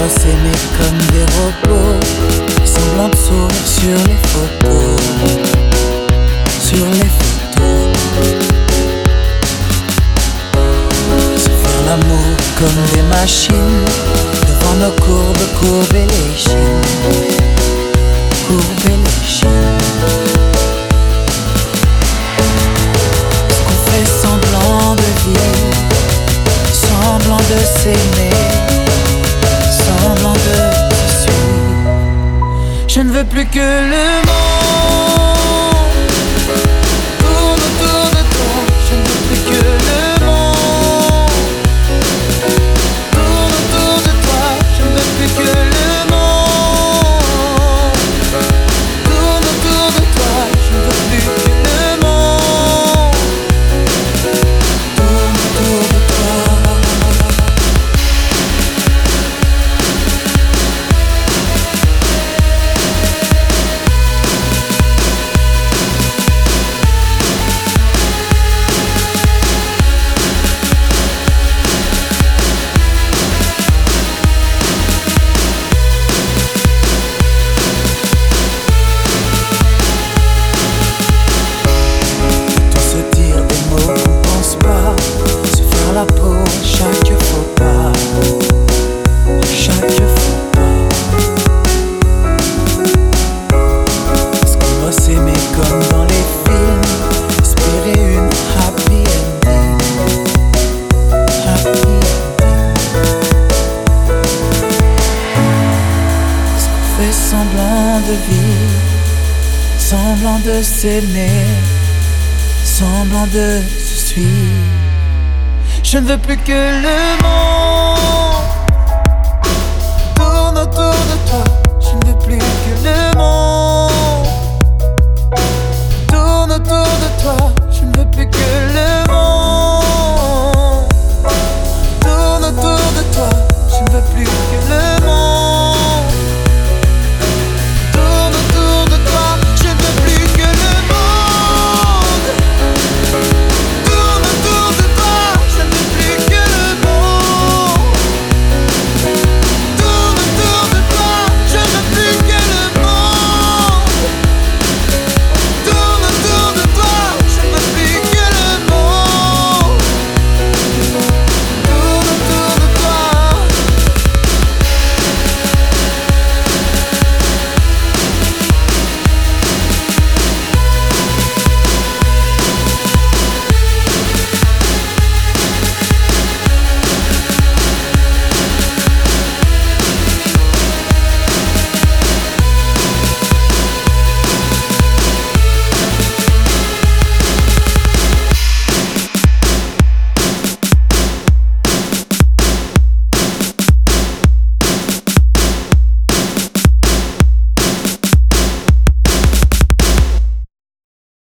Pour s'aimer comme des robots. Semblant de sourire sur les photos. Sur les photos. Se l'amour comme des machines. Devant nos courbes, courber les chines. Courber les chines. Ce qu'on fait semblant de vivre? Semblant de s'aimer? Plus que le monde semblant de vivre Semblant de s'aimer semblant de se suivre. Je ne veux plus que le monde